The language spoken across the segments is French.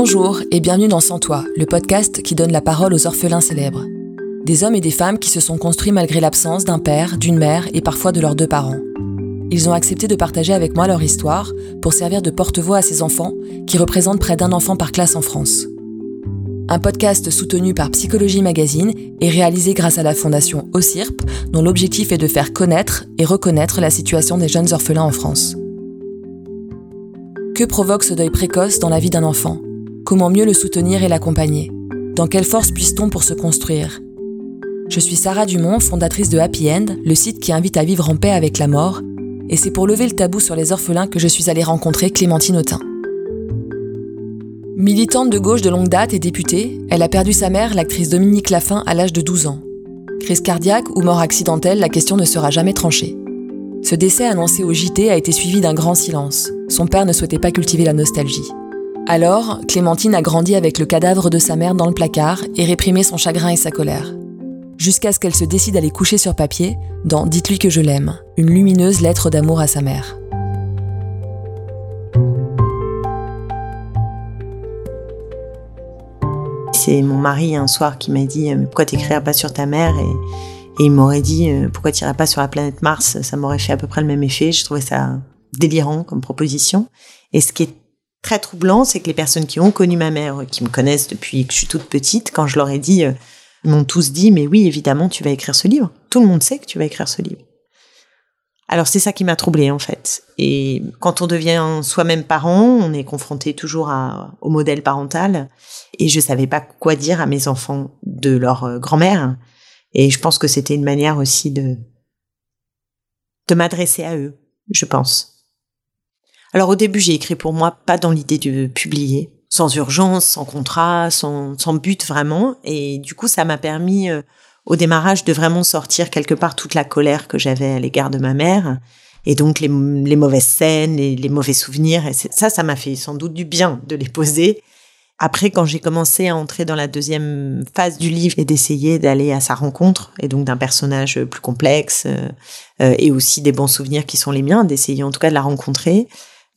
Bonjour et bienvenue dans Sans Toi, le podcast qui donne la parole aux orphelins célèbres. Des hommes et des femmes qui se sont construits malgré l'absence d'un père, d'une mère et parfois de leurs deux parents. Ils ont accepté de partager avec moi leur histoire pour servir de porte-voix à ces enfants qui représentent près d'un enfant par classe en France. Un podcast soutenu par Psychologie Magazine et réalisé grâce à la fondation OCIRP, dont l'objectif est de faire connaître et reconnaître la situation des jeunes orphelins en France. Que provoque ce deuil précoce dans la vie d'un enfant? Comment mieux le soutenir et l'accompagner? Dans quelle force puisse-t-on pour se construire? Je suis Sarah Dumont, fondatrice de Happy End, le site qui invite à vivre en paix avec la mort, et c'est pour lever le tabou sur les orphelins que je suis allée rencontrer Clémentine Autain. Militante de gauche de longue date et députée, elle a perdu sa mère, l'actrice Dominique Laffin, à l'âge de 12 ans. Crise cardiaque ou mort accidentelle, la question ne sera jamais tranchée. Ce décès annoncé au JT a été suivi d'un grand silence. Son père ne souhaitait pas cultiver la nostalgie. Alors, Clémentine a grandi avec le cadavre de sa mère dans le placard et réprimé son chagrin et sa colère. Jusqu'à ce qu'elle se décide à les coucher sur papier dans Dites-lui que je l'aime, une lumineuse lettre d'amour à sa mère. C'est mon mari un soir qui m'a dit Pourquoi t'écrirais pas sur ta mère? Et, il m'aurait dit Pourquoi t'irais pas sur la planète Mars? Ça m'aurait fait à peu près le même effet. Je trouvais ça délirant comme proposition. Et ce qui est très troublant, c'est que les personnes qui ont connu ma mère, qui me connaissent depuis que je suis toute petite, quand je leur ai dit, euh, m'ont tous dit, mais oui, évidemment, tu vas écrire ce livre. Tout le monde sait que tu vas écrire ce livre. Alors c'est ça qui m'a troublée en fait. Et quand on devient soi-même parent, on est confronté toujours au modèle parental. Et je savais pas quoi dire à mes enfants de leur euh, grand-mère. Et je pense que c'était une manière aussi de de m'adresser à eux, je pense. Alors au début, j'ai écrit pour moi, pas dans l'idée de publier, sans urgence, sans contrat, sans, but vraiment. Et du coup, ça m'a permis euh, au démarrage de vraiment sortir quelque part toute la colère que j'avais à l'égard de ma mère. Et donc les, mauvaises scènes, les, les mauvais souvenirs. Et ça, ça m'a fait sans doute du bien de les poser. Après, quand j'ai commencé à entrer dans la deuxième phase du livre et d'essayer d'aller à sa rencontre, et donc d'un personnage plus complexe, euh, euh, et aussi des bons souvenirs qui sont les miens, d'essayer en tout cas de la rencontrer,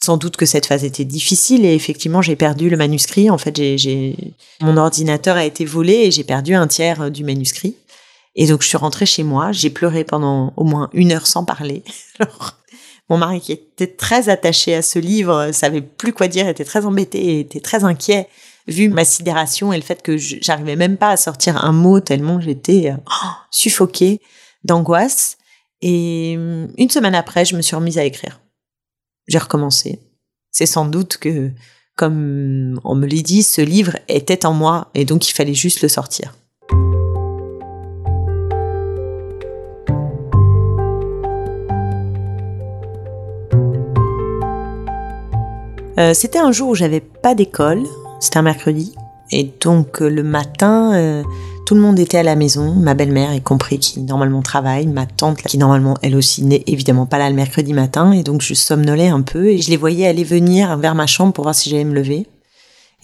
sans doute que cette phase était difficile et effectivement j'ai perdu le manuscrit. En fait, j'ai, mon ordinateur a été volé et j'ai perdu un tiers euh, du manuscrit. Et donc je suis rentrée chez moi, j'ai pleuré pendant au moins une heure sans parler. Alors, mon mari qui était très attaché à ce livre, savait plus quoi dire, était très embêté, était très inquiet vu ma sidération et le fait que j'arrivais même pas à sortir un mot tellement j'étais euh, suffoquée d'angoisse. Et hum, une semaine après, je me suis remise à écrire j'ai recommencé. C'est sans doute que, comme on me l'a dit, ce livre était en moi et donc il fallait juste le sortir. Euh, c'était un jour où j'avais pas d'école, c'était un mercredi, et donc le matin, euh, tout le monde était à la maison, ma belle-mère y compris qui normalement travaille, ma tante qui normalement elle aussi n'est évidemment pas là le mercredi matin et donc je somnolais un peu et je les voyais aller venir vers ma chambre pour voir si j'allais me lever.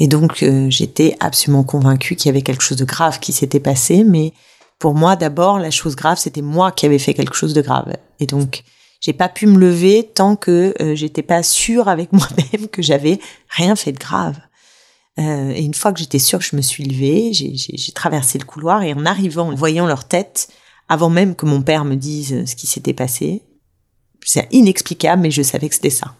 Et donc euh, j'étais absolument convaincue qu'il y avait quelque chose de grave qui s'était passé, mais pour moi d'abord la chose grave c'était moi qui avais fait quelque chose de grave. Et donc j'ai pas pu me lever tant que euh, j'étais pas sûre avec moi-même que j'avais rien fait de grave. Euh, et une fois que j'étais sûre je me suis levée, j'ai traversé le couloir et en arrivant, en voyant leur tête, avant même que mon père me dise ce qui s'était passé, c'est inexplicable, mais je savais que c'était ça.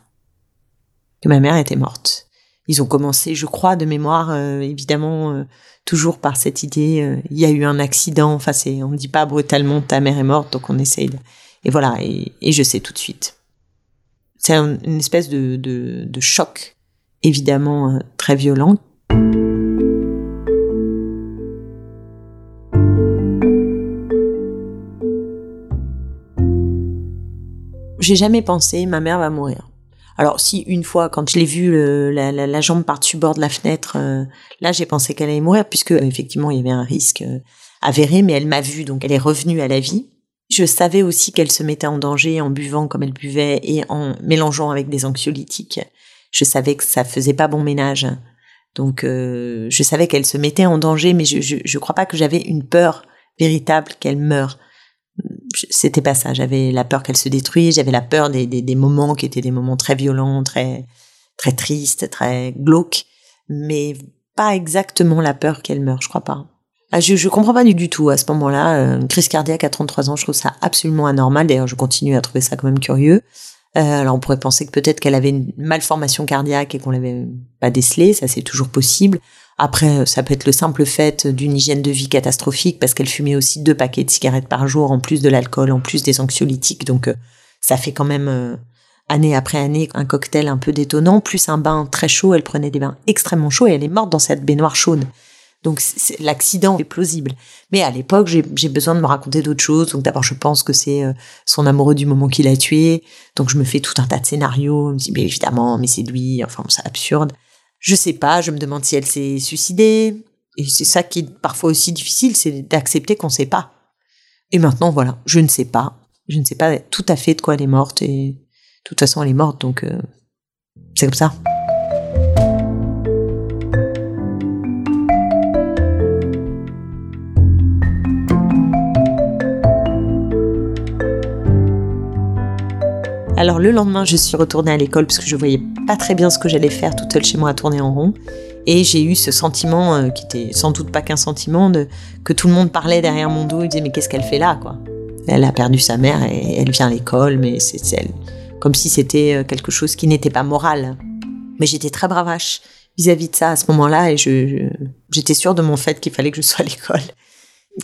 Que ma mère était morte. Ils ont commencé, je crois, de mémoire, euh, évidemment, euh, toujours par cette idée, il y a eu un accident, enfin, c'est, on ne dit pas brutalement ta mère est morte, donc on essaye. Et voilà, et, et je sais tout de suite. C'est une espèce de, de, de choc, évidemment, très violent, j'ai jamais pensé ma mère va mourir. Alors si une fois quand je l'ai vue la, jambe par-dessus bord de la fenêtre, euh, là j'ai pensé qu'elle allait mourir puisque effectivement il y avait un risque euh, avéré, mais elle m'a vue donc elle est revenue à la vie. Je savais aussi qu'elle se mettait en danger en buvant comme elle buvait et en mélangeant avec des anxiolytiques. Je savais que ça faisait pas bon ménage. Donc euh, je savais qu'elle se mettait en danger, mais je je, crois pas que j'avais une peur véritable qu'elle meure c'était pas ça. J'avais la peur qu'elle se détruise, j'avais la peur des, des, moments qui étaient des moments très violents, très très tristes, très glauques. mais pas exactement la peur qu'elle meure, je crois pas. Ah, je, comprends pas du, tout à ce moment-là. Euh, une crise cardiaque à 33 ans, je trouve ça absolument anormal. D'ailleurs, je continue à trouver ça quand même curieux. Euh, alors, on pourrait penser que peut-être qu'elle avait une malformation cardiaque et qu'on l'avait pas décelé. Ça, c'est toujours possible. Après, ça peut être le simple fait d'une hygiène de vie catastrophique parce qu'elle fumait aussi deux paquets de cigarettes par jour, en plus de l'alcool, en plus des anxiolytiques. Donc, euh, ça fait quand même euh, année après année un cocktail un peu détonnant, plus un bain très chaud. Elle prenait des bains extrêmement chauds et elle est morte dans cette baignoire chaude. Donc l'accident est plausible. Mais à l'époque, j'ai besoin de me raconter d'autres choses. Donc d'abord, je pense que c'est euh, son amoureux du moment qu'il a tué. Donc je me fais tout un tas de scénarios. Je me dis, mais évidemment, mais c'est lui. Enfin, c'est absurde. Je sais pas, je me demande si elle s'est suicidée. Et c'est ça qui est parfois aussi difficile, c'est d'accepter qu'on sait pas. Et maintenant, voilà, je ne sais pas. Je ne sais pas tout à fait de quoi elle est morte. Et de toute façon, elle est morte, donc euh, c'est comme ça. Alors le lendemain, je suis retournée à l'école parce que je voyais pas très bien ce que j'allais faire toute seule chez moi à tourner en rond. Et j'ai eu ce sentiment, euh, qui était sans doute pas qu'un sentiment, de, que tout le monde parlait derrière mon dos et disait mais qu'est-ce qu'elle fait là quoi? Elle a perdu sa mère et elle vient à l'école, mais c'est elle, comme si c'était euh, quelque chose qui n'était pas moral. Mais j'étais très bravache vis-à-vis de ça à ce moment-là et j'étais sûre de mon fait qu'il fallait que je sois à l'école,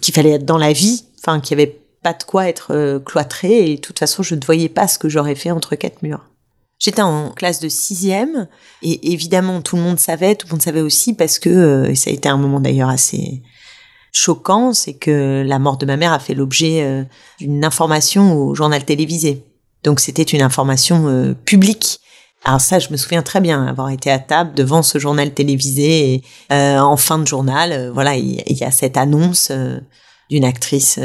qu'il fallait être dans la vie, enfin qu'il y avait pas de quoi être euh, cloîtré et de toute façon, je ne voyais pas ce que j'aurais fait entre quatre murs. J'étais en classe de sixième et évidemment tout le monde savait, tout le monde savait aussi parce que euh, et ça a été un moment d'ailleurs assez choquant, c'est que la mort de ma mère a fait l'objet euh, d'une information au journal télévisé. Donc c'était une information publique. Alors ça, je me souviens très bien avoir été à table devant ce journal télévisé et en fin de journal, voilà, il y, a cette annonce d'une actrice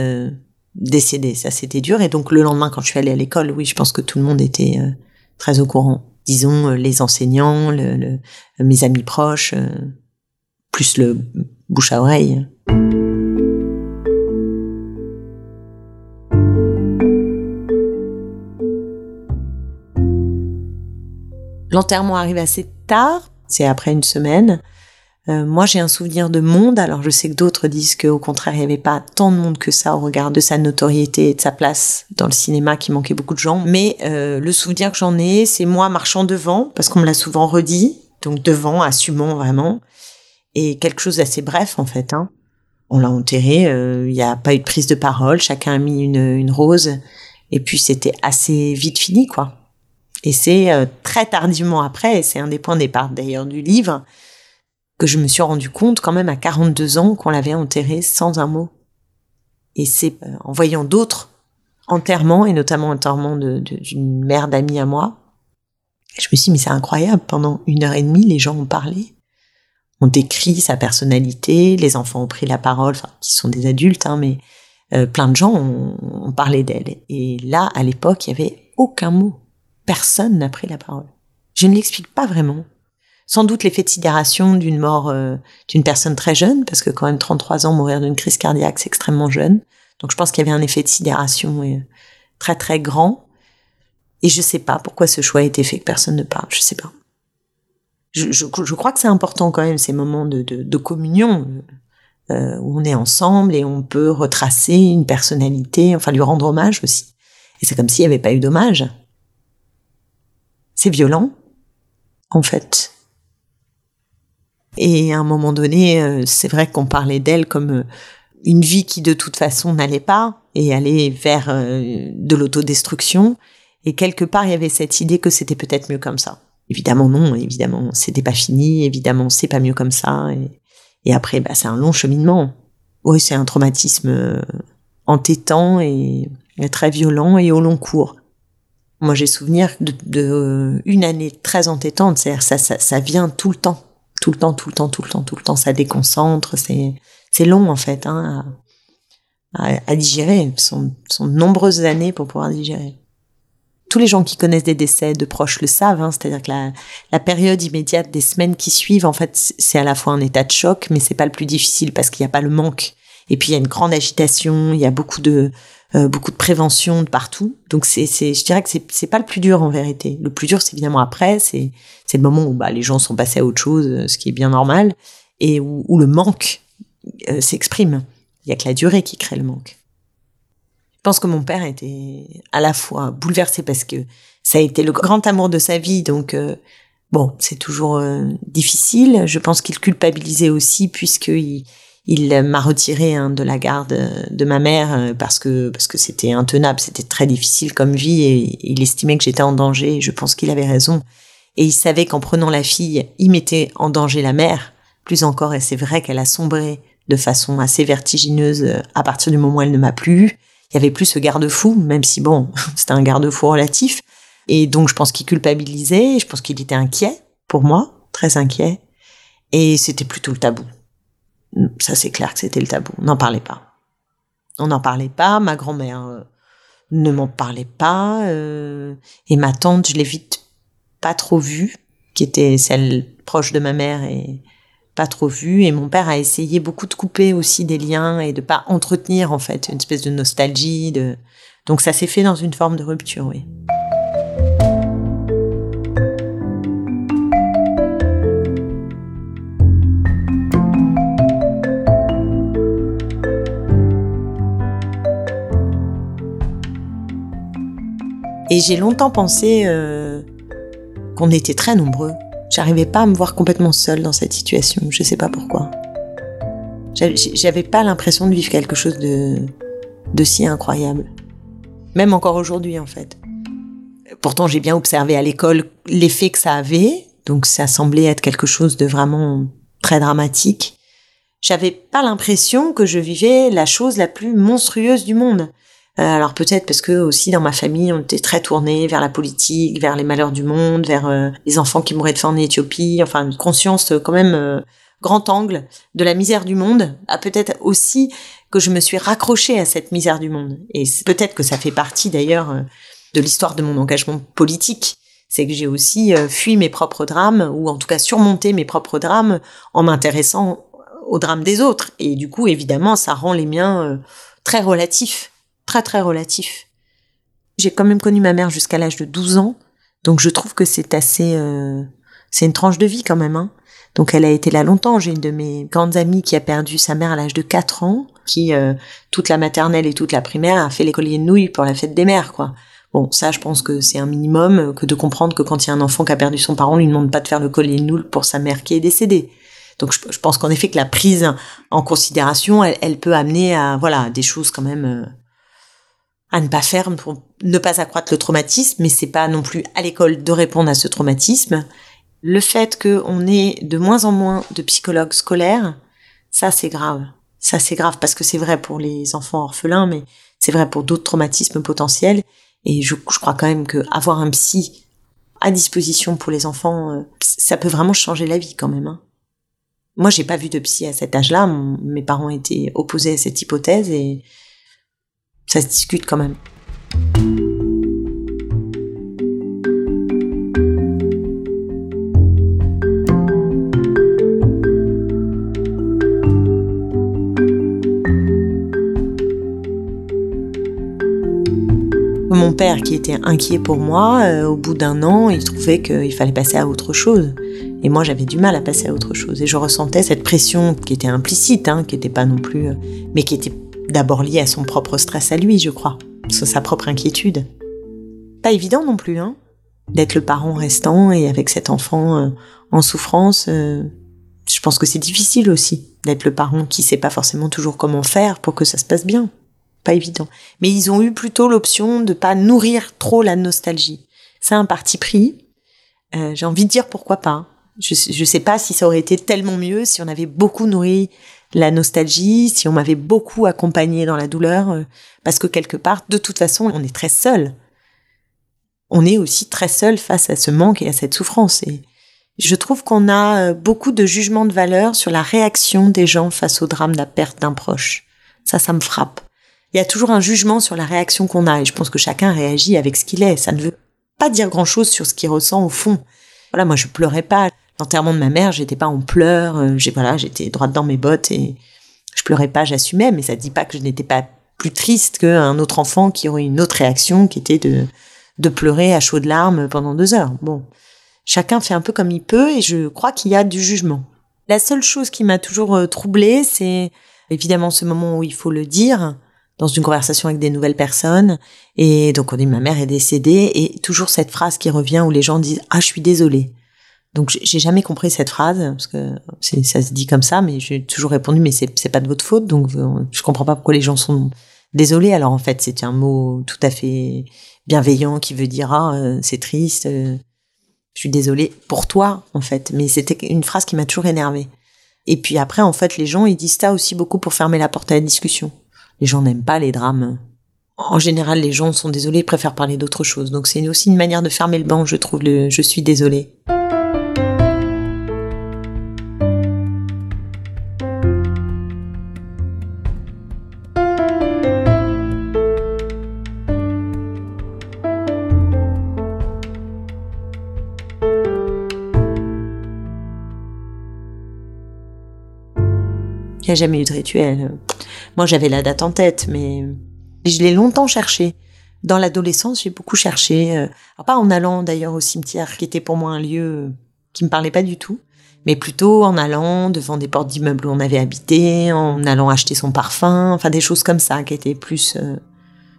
décédé. Ça, c'était dur. Et donc, le lendemain, quand je suis allée à l'école, oui, je pense que tout le monde était euh, très au courant. Disons, euh, les enseignants, mes amis proches, euh, plus le bouche à oreille. L'enterrement arrive assez tard, c'est après une semaine. Euh, moi, j'ai un souvenir de monde. Alors, je sais que d'autres disent qu'au contraire, il n'y avait pas tant de monde que ça au regard de sa notoriété et de sa place dans le cinéma, qui manquait beaucoup de gens. Mais euh, le souvenir que j'en ai, c'est moi marchant devant, parce qu'on me l'a souvent redit. Donc devant, assumant vraiment. Et quelque chose d'assez bref, en fait. Hein. On l'a enterré. Euh, il n'y a pas eu de prise de parole. Chacun a mis une, rose. Et puis, c'était assez vite fini, quoi. Et c'est très tardivement après, et c'est un des points départ d'ailleurs du livre, que je me suis rendu compte quand même à 42 ans qu'on l'avait enterré sans un mot. Et c'est euh, en voyant d'autres enterrements, et notamment enterrement d'une mère d'amis à moi, je me suis dit, mais c'est incroyable, pendant une heure et demie, les gens ont parlé, ont décrit sa personnalité, les enfants ont pris la parole, enfin, qui sont des adultes, hein, mais euh, plein de gens ont, ont parlé d'elle. Et là, à l'époque, il y avait aucun mot. Personne n'a pris la parole. Je ne l'explique pas vraiment sans doute l'effet de sidération d'une mort euh, d'une personne très jeune, parce que quand même 33 ans, mourir d'une crise cardiaque, c'est extrêmement jeune. Donc je pense qu'il y avait un effet de sidération euh, très très grand. Et je sais pas pourquoi ce choix a été fait, que personne ne parle, je sais pas. Je, je, je crois que c'est important quand même ces moments de, de, de communion euh, où on est ensemble et on peut retracer une personnalité, enfin lui rendre hommage aussi. Et c'est comme s'il n'y avait pas eu d'hommage. C'est violent, en fait. Et à un moment donné, euh, c'est vrai qu'on parlait d'elle comme euh, une vie qui de toute façon n'allait pas et allait vers euh, de l'autodestruction. Et quelque part, il y avait cette idée que c'était peut-être mieux comme ça. Évidemment non, évidemment c'était pas fini, évidemment c'est pas mieux comme ça. Et, après, bah, c'est un long cheminement. Oui, c'est un traumatisme entêtant et, très violent et au long cours. Moi, j'ai souvenir de, de, une année très entêtante, c'est-à-dire ça, ça, ça vient tout le temps tout le temps, tout le temps, tout le temps, tout le temps. Ça déconcentre. C'est c'est long en fait hein, à, à, digérer. Ce sont, sont nombreuses années pour pouvoir digérer. Tous les gens qui connaissent des décès de proches le savent, hein, c'est-à-dire que la, la, période immédiate des semaines qui suivent, en fait, c'est à la fois un état de choc, mais c'est pas le plus difficile parce qu'il n'y a pas le manque. Et puis il y a une grande agitation, il y a beaucoup de beaucoup de prévention de partout. Donc c'est, c'est, je dirais que c'est, c'est pas le plus dur en vérité. Le plus dur, c'est évidemment après, c'est, c'est le moment où bah, les gens sont passés à autre chose, ce qui est bien normal, et où, où le manque s'exprime. Il y a que la durée qui crée le manque. Je pense que mon père était à la fois bouleversé parce que ça a été le grand amour de sa vie, donc Bon, c'est toujours euh, difficile. Je pense qu'il culpabilisait aussi puisqu'il il m'a retiré hein, de la garde de ma mère euh, parce que parce que c'était intenable, c'était très difficile comme vie et il estimait que j'étais en danger. je pense qu'il avait raison. Et il savait qu'en prenant la fille, il mettait en danger la mère. Plus encore, et c'est vrai qu'elle a sombré de façon assez vertigineuse euh, à partir du moment où elle ne m'a plus. Il y avait plus ce garde-fou, même si bon, c'était un garde-fou relatif. Et donc, je pense qu'il culpabilisait, je pense qu'il était inquiet pour moi, très inquiet. Et c'était plutôt le tabou. Ça, c'est clair que c'était le tabou. On n'en parlait pas. On n'en parlait pas. Ma grand-mère euh, ne m'en parlait pas. Euh, et ma tante, je l'ai vite pas trop vue, qui était celle proche de ma mère et pas trop vue. Et mon père a essayé beaucoup de couper aussi des liens et de pas entretenir, en fait, une espèce de nostalgie. De... Donc, ça s'est fait dans une forme de rupture, oui. Et j'ai longtemps pensé euh, qu'on était très nombreux. J'arrivais pas à me voir complètement seule dans cette situation. Je sais pas pourquoi. J'avais pas l'impression de vivre quelque chose de, de si incroyable. Même encore aujourd'hui, en fait. Pourtant, j'ai bien observé à l'école l'effet que ça avait. Donc, ça semblait être quelque chose de vraiment très dramatique. J'avais pas l'impression que je vivais la chose la plus monstrueuse du monde. Euh, alors peut-être parce que aussi dans ma famille, on était très tourné vers la politique, vers les malheurs du monde, vers euh, les enfants qui mouraient de faim en Éthiopie, enfin une conscience euh, quand même grand angle de la misère du monde. Ah, peut-être aussi que je me suis raccrochée à cette misère du monde. Et peut-être que ça fait partie d'ailleurs de l'histoire de mon engagement politique. C'est que j'ai aussi fui mes propres drames, ou en tout cas surmonté mes propres drames en m'intéressant aux drames des autres. Et du coup, évidemment, ça rend les miens très relatifs très très relatif. J'ai quand même connu ma mère jusqu'à l'âge de 12 ans, donc je trouve que c'est assez, euh, c'est une tranche de vie quand même. Hein. Donc elle a été là longtemps. J'ai une de mes grandes amies qui a perdu sa mère à l'âge de 4 ans, qui euh, toute la maternelle et toute la primaire a fait les colliers de nouilles pour la fête des mères, quoi. Bon, ça, je pense que c'est un minimum que de comprendre que quand il y a un enfant qui a perdu son parent, on lui demande pas de faire le collier de nouilles pour sa mère qui est décédée. Donc je, pense qu'en effet que la prise en considération, elle, elle, peut amener à voilà des choses quand même euh, à ne pas faire pour ne pas accroître le traumatisme, mais c'est pas non plus à l'école de répondre à ce traumatisme. Le fait qu'on ait de moins en moins de psychologues scolaires, ça c'est grave. Ça c'est grave parce que c'est vrai pour les enfants orphelins, mais c'est vrai pour d'autres traumatismes potentiels. Et je, crois quand même que avoir un psy à disposition pour les enfants, euh, ça peut vraiment changer la vie quand même. Hein. Moi, j'ai pas vu de psy à cet âge-là. Mes parents étaient opposés à cette hypothèse et ça se discute quand même. Mon père, qui était inquiet pour moi, euh, au bout d'un an, il trouvait qu'il fallait passer à autre chose. Et moi, j'avais du mal à passer à autre chose. Et je ressentais cette pression qui était implicite, hein, qui n'était pas non plus, euh, mais qui était d'abord lié à son propre stress à lui, je crois, sur sa propre inquiétude. Pas évident non plus, hein, d'être le parent restant et avec cet enfant euh, en souffrance. Euh, je pense que c'est difficile aussi d'être le parent qui sait pas forcément toujours comment faire pour que ça se passe bien. Pas évident. Mais ils ont eu plutôt l'option de pas nourrir trop la nostalgie. C'est un parti pris. Euh, j'ai envie de dire pourquoi pas. Je, je sais pas si ça aurait été tellement mieux si on avait beaucoup nourri la nostalgie, si on m'avait beaucoup accompagné dans la douleur, euh, parce que quelque part, de toute façon, on est très seul. On est aussi très seul face à ce manque et à cette souffrance. Et je trouve qu'on a euh, beaucoup de jugements de valeur sur la réaction des gens face au drame de la perte d'un proche. Ça, ça me frappe. Il y a toujours un jugement sur la réaction qu'on a, et je pense que chacun réagit avec ce qu'il est. Ça ne veut pas dire grand chose sur ce qu'il ressent au fond. Voilà, moi je pleurais pas l'enterrement de ma mère, j'étais pas en pleurs, euh, j'ai voilà, j'étais droite dans mes bottes et je pleurais pas, j'assumais, mais ça dit pas que je n'étais pas plus triste qu'un autre enfant qui aurait une autre réaction, qui était de, de pleurer à chaudes larmes pendant deux heures. Bon, chacun fait un peu comme il peut et je crois qu'il y a du jugement. La seule chose qui m'a toujours euh, troublée, c'est évidemment ce moment où il faut le dire dans une conversation avec des nouvelles personnes. Et donc on dit ma mère est décédée et toujours cette phrase qui revient où les gens disent ah je suis désolée. Donc j'ai jamais compris cette phrase parce que ça se dit comme ça, mais j'ai toujours répondu mais c'est pas de votre faute donc euh, je comprends pas pourquoi les gens sont désolés. Alors en fait c'est un mot tout à fait bienveillant qui veut dire ah euh, c'est triste, euh, je suis désolée pour toi en fait. Mais c'était une phrase qui m'a toujours énervée. Et puis après en fait les gens ils disent ça aussi beaucoup pour fermer la porte à la discussion. Les gens n'aiment pas les drames. En général, les gens sont désolés, préfèrent parler d'autre chose. Donc c'est aussi une manière de fermer le banc, je trouve, le je suis désolée. Jamais eu de rituel. Moi, j'avais la date en tête, mais je l'ai longtemps cherché. Dans l'adolescence, j'ai beaucoup cherché. Euh, pas en allant d'ailleurs au cimetière, qui était pour moi un lieu qui me parlait pas du tout, mais plutôt en allant devant des portes d'immeubles où on avait habité, en allant acheter son parfum, enfin des choses comme ça, qui étaient plus euh,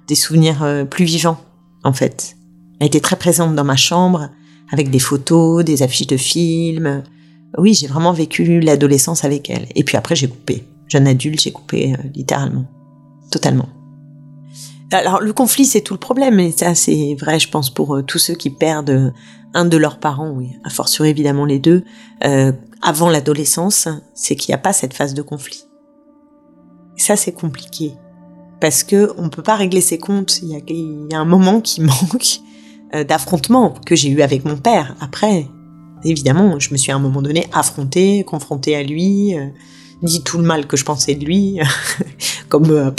des souvenirs euh, plus vivants, en fait. Elle était très présente dans ma chambre, avec des photos, des affiches de films, oui, j'ai vraiment vécu l'adolescence avec elle. Et puis après, j'ai coupé. Jeune adulte, j'ai coupé euh, littéralement. Totalement. Alors, le conflit, c'est tout le problème. Et ça, c'est vrai, je pense, pour euh, tous ceux qui perdent euh, un de leurs parents, oui, à fortiori évidemment les deux, avant l'adolescence, c'est qu'il n'y a pas cette phase de conflit. Et ça, c'est compliqué. Parce que on peut pas régler ses comptes. Il y a, y a un moment qui manque d'affrontement que j'ai eu avec mon père. Après, Évidemment, je me suis à un moment donné affrontée, confrontée à lui, euh, dit tout le mal que je pensais de lui, comme euh,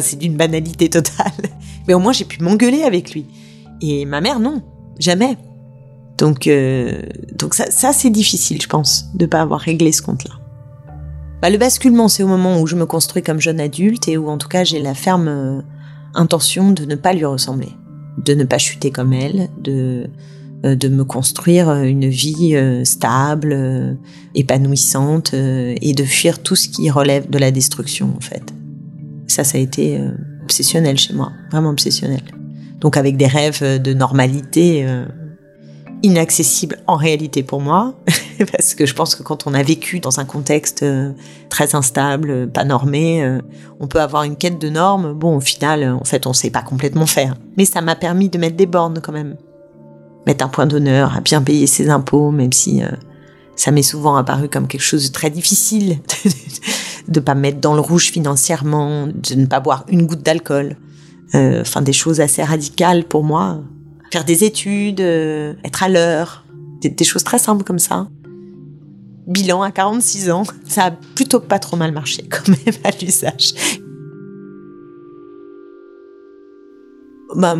c'est d'une banalité totale. Mais au moins j'ai pu m'engueuler avec lui. Et ma mère non, jamais. Donc euh, donc ça, c'est difficile, je pense, de pas avoir réglé ce compte-là. Bah, le basculement, c'est au moment où je me construis comme jeune adulte et où en tout cas j'ai la ferme intention de ne pas lui ressembler, de ne pas chuter comme elle, de euh, de me construire euh, une vie euh, stable, épanouissante et de fuir tout ce qui relève de la destruction en fait. Ça, ça a été obsessionnel chez moi, vraiment obsessionnel. Donc avec des rêves de normalité inaccessibles en réalité pour moi, parce que je pense que quand on a vécu dans un contexte très instable, pas normé, on peut avoir une quête de normes. Bon, au final, en fait, on sait pas complètement faire. Mais ça m'a permis de mettre des bornes quand même mettre un point d'honneur à bien payer ses impôts, même si euh, ça m'est souvent apparu comme quelque chose de très difficile, de pas mettre dans le rouge financièrement, de ne pas boire une goutte d'alcool. Euh, enfin, des choses assez radicales pour moi. Faire des études, euh, être à l'heure, des, des, choses très simples comme ça. Bilan à 46 ans, ça a plutôt pas trop mal marché quand même à l'usage. Bah,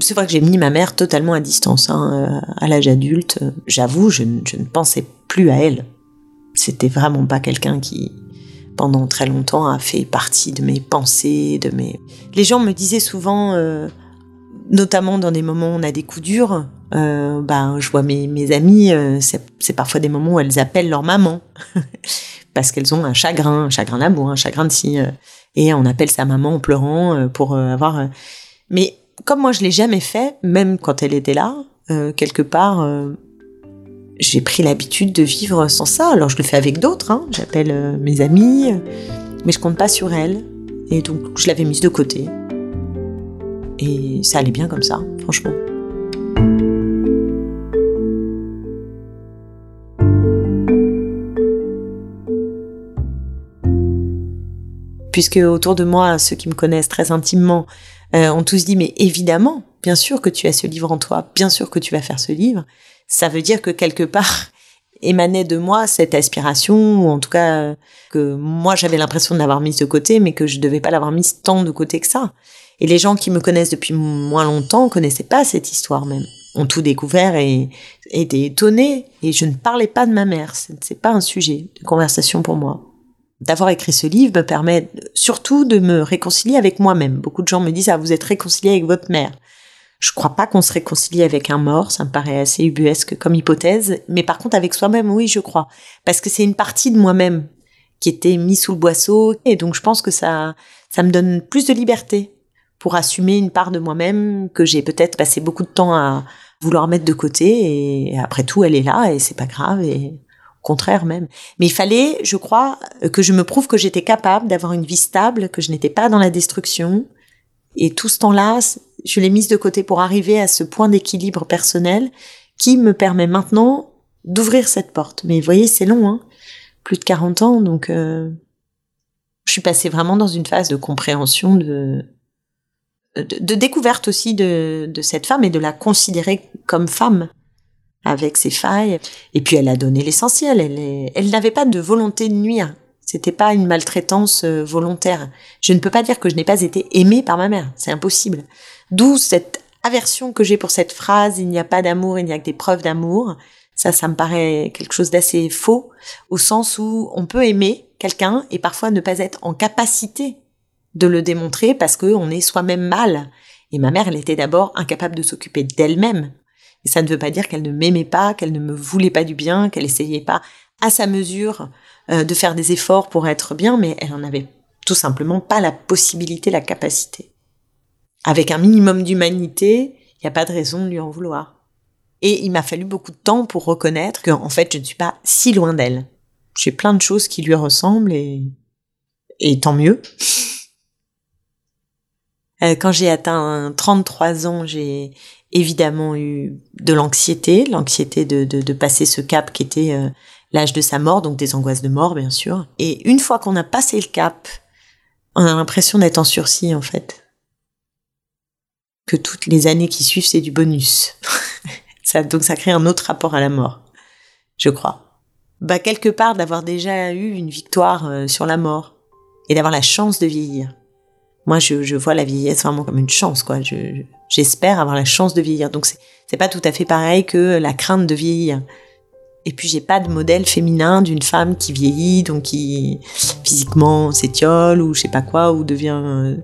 c'est vrai que j'ai mis ma mère totalement à distance hein, euh, à l'âge adulte. J'avoue, je, je, ne pensais plus à elle. C'était vraiment pas quelqu'un qui, pendant très longtemps, a fait partie de mes pensées, de mes. Les gens me disaient souvent, euh, notamment dans des moments où on a des coups durs, euh, ben je vois mes, mes amis, euh, c'est parfois des moments où elles appellent leur maman parce qu'elles ont un chagrin, un chagrin d'amour, un chagrin de si, et on appelle sa maman en pleurant pour avoir. mais comme moi je l'ai jamais fait, même quand elle était là, euh, quelque part, euh, j'ai pris l'habitude de vivre sans ça. Alors je le fais avec d'autres, hein. j'appelle euh, mes amis, mais je compte pas sur elle. Et donc je l'avais mise de côté. Et ça allait bien comme ça, franchement. Puisque autour de moi, ceux qui me connaissent très intimement euh, on tous dit mais évidemment, bien sûr que tu as ce livre en toi, bien sûr que tu vas faire ce livre. Ça veut dire que quelque part émanait de moi cette aspiration, ou en tout cas que moi j'avais l'impression de l'avoir mise de côté, mais que je devais pas l'avoir mise tant de côté que ça. Et les gens qui me connaissent depuis moins longtemps connaissaient pas cette histoire même, ont tout découvert et étaient étonnés. Et je ne parlais pas de ma mère, c'est pas un sujet de conversation pour moi. D'avoir écrit ce livre me permet surtout de me réconcilier avec moi-même. Beaucoup de gens me disent ah vous êtes réconcilié avec votre mère. Je crois pas qu'on se réconcilie avec un mort, ça me paraît assez ubuesque comme hypothèse, mais par contre avec soi-même oui je crois parce que c'est une partie de moi-même qui était mise sous le boisseau et donc je pense que ça ça me donne plus de liberté pour assumer une part de moi-même que j'ai peut-être passé beaucoup de temps à vouloir mettre de côté et après tout elle est là et c'est pas grave et contraire même. Mais il fallait, je crois, que je me prouve que j'étais capable d'avoir une vie stable, que je n'étais pas dans la destruction. Et tout ce temps-là, je l'ai mise de côté pour arriver à ce point d'équilibre personnel qui me permet maintenant d'ouvrir cette porte. Mais vous voyez, c'est long, hein plus de 40 ans, donc euh, je suis passée vraiment dans une phase de compréhension, de, de, découverte aussi de, de cette femme et de la considérer comme femme avec ses failles. Et puis elle a donné l'essentiel. Elle, elle n'avait pas de volonté de nuire. C'était pas une maltraitance euh, volontaire. Je ne peux pas dire que je n'ai pas été aimée par ma mère. C'est impossible. D'où cette aversion que j'ai pour cette phrase il n'y a pas d'amour, il n'y a que des preuves d'amour. Ça, ça me paraît quelque chose d'assez faux, au sens où on peut aimer quelqu'un et parfois ne pas être en capacité de le démontrer parce qu'on est soi-même mal. Et ma mère, elle était d'abord incapable de s'occuper d'elle-même. Et ça ne veut pas dire qu'elle ne m'aimait pas, qu'elle ne me voulait pas du bien, qu'elle essayait pas à sa mesure euh, de faire des efforts pour être bien, mais elle en avait tout simplement pas la possibilité, la capacité. Avec un minimum d'humanité, il n'y a pas de raison de lui en vouloir. Et il m'a fallu beaucoup de temps pour reconnaître qu'en fait, je ne suis pas si loin d'elle. J'ai plein de choses qui lui ressemblent et, et tant mieux. Euh, quand j'ai atteint 33 ans, j'ai évidemment eu de l'anxiété, l'anxiété de, de, de, passer ce cap qui était euh, l'âge de sa mort, donc des angoisses de mort bien sûr. Et une fois qu'on a passé le cap, on a l'impression d'être en sursis en fait. Que toutes les années qui suivent, c'est du bonus. ça, donc ça crée un autre rapport à la mort, je crois. Bah quelque part d'avoir déjà eu une victoire euh, sur la mort et d'avoir la chance de vieillir. Moi, je, vois la vieillesse vraiment comme une chance, quoi. Je, j'espère avoir la chance de vieillir. Donc, c'est, pas tout à fait pareil que la crainte de vieillir. Et puis, j'ai pas de modèle féminin d'une femme qui vieillit, donc qui physiquement s'étiole ou je sais pas quoi, ou devient. Euh,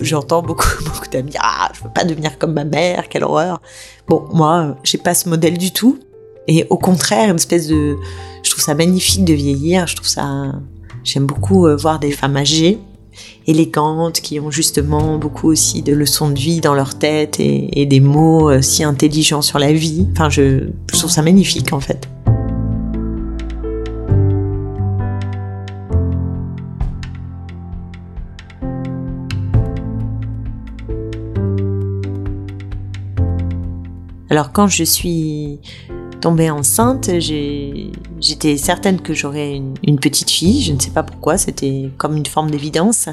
j'entends beaucoup, beaucoup d'amis. Ah, je veux pas devenir comme ma mère, quelle horreur. Bon, moi, j'ai pas ce modèle du tout. Et au contraire, une espèce de. Je trouve ça magnifique de vieillir. Je trouve ça. J'aime beaucoup euh, voir des femmes âgées élégantes, qui ont justement beaucoup aussi de leçons de vie dans leur tête et, des mots euh, si intelligents sur la vie. Enfin, je, trouve ça magnifique en fait. Alors quand je suis tombée enceinte, j'étais certaine que j'aurais une, petite fille. Je ne sais pas pourquoi, c'était comme une forme d'évidence.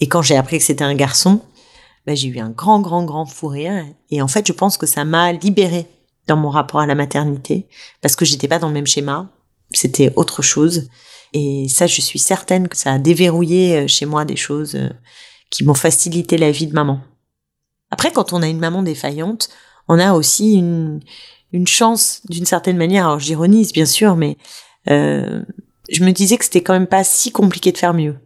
Et quand j'ai appris que c'était un garçon, ben, j'ai eu un grand, grand, grand fou rire. Et en fait, je pense que ça m'a libérée dans mon rapport à la maternité parce que j'étais pas dans le même schéma. C'était autre chose. Et ça, je suis certaine que ça a déverrouillé euh, chez moi des choses euh, qui m'ont facilité la vie de maman. Après, quand on a une maman défaillante, on a aussi une, une chance d'une certaine manière. Alors j'ironise bien sûr, mais euh, je me disais que c'était quand même pas si compliqué de faire mieux.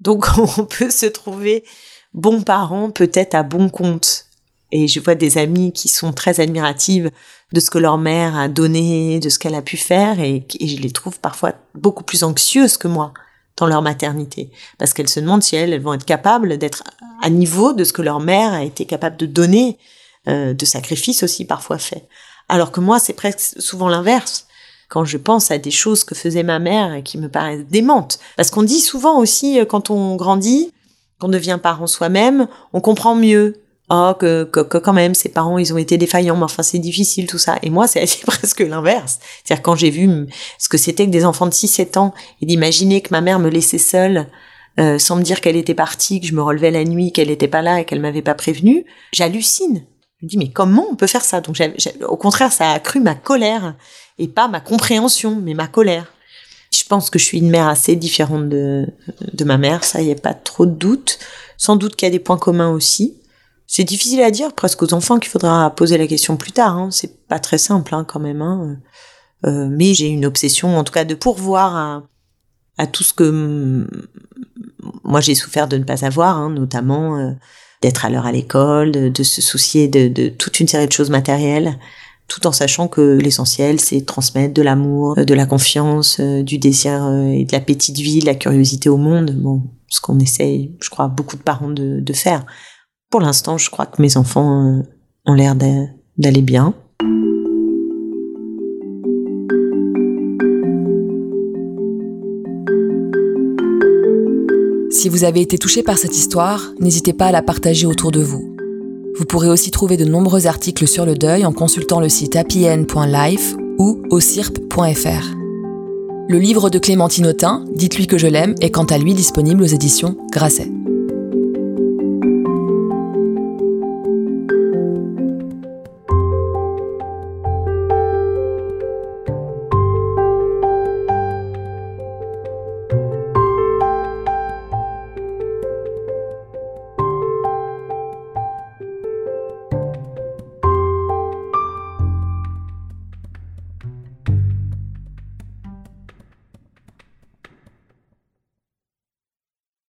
Donc on peut se trouver bons parents peut-être à bon compte. Et je vois des amis qui sont très admiratives de ce que leur mère a donné, de ce qu'elle a pu faire, et, je les trouve parfois beaucoup plus anxieuses que moi dans leur maternité, parce qu'elles se demandent si elles vont être capables d'être à niveau de ce que leur mère a été capable de donner euh, de sacrifices aussi parfois faits. Alors que moi, c'est presque souvent l'inverse. Quand je pense à des choses que faisait ma mère et qui me paraissent démentes. Parce qu'on dit souvent aussi, euh, quand on grandit, qu'on devient parent soi-même, on comprend mieux. Oh, que, que, quand même, ses parents, ils ont été défaillants, mais enfin, c'est difficile, tout ça. Et moi, c'est presque l'inverse. C'est-à-dire, quand j'ai vu ce que c'était que des enfants de 6-7 ans, et d'imaginer que ma mère me laissait seule, euh, sans me dire qu'elle était partie, que je me relevais la nuit, qu'elle n'était pas là et qu'elle m'avait pas prévenu, j'hallucine. Je me dis, mais comment on peut faire ça? Donc, au contraire, ça a accru ma colère et pas ma compréhension, mais ma colère. Je pense que je suis une mère assez différente de, de ma mère, ça, y a pas trop de doute. Sans doute qu'il y a des points communs aussi. C'est difficile à dire, presque aux enfants qu'il faudra poser la question plus tard. Hein. C'est pas très simple hein, quand même. Hein. Euh, mais j'ai une obsession, en tout cas, de pourvoir à, tout ce que moi j'ai souffert de ne pas avoir, hein, notamment euh, d'être à l'heure à l'école, de, se soucier de, toute une série de choses matérielles, tout en sachant que l'essentiel c'est transmettre de l'amour, euh, de la confiance, euh, du désir et de l'appétit de vie, de la curiosité au monde. Bon, ce qu'on essaye, je crois, beaucoup de parents de faire. Pour l'instant, je crois que mes enfants ont l'air d'aller bien. Si vous avez été touché par cette histoire, n'hésitez pas à la partager autour de vous. Vous pourrez aussi trouver de nombreux articles sur le deuil en consultant le site happyn.life ou ocirp.fr. Le livre de Clémentine Autain, Dites-lui que je l'aime, est quant à lui disponible aux éditions Grasset.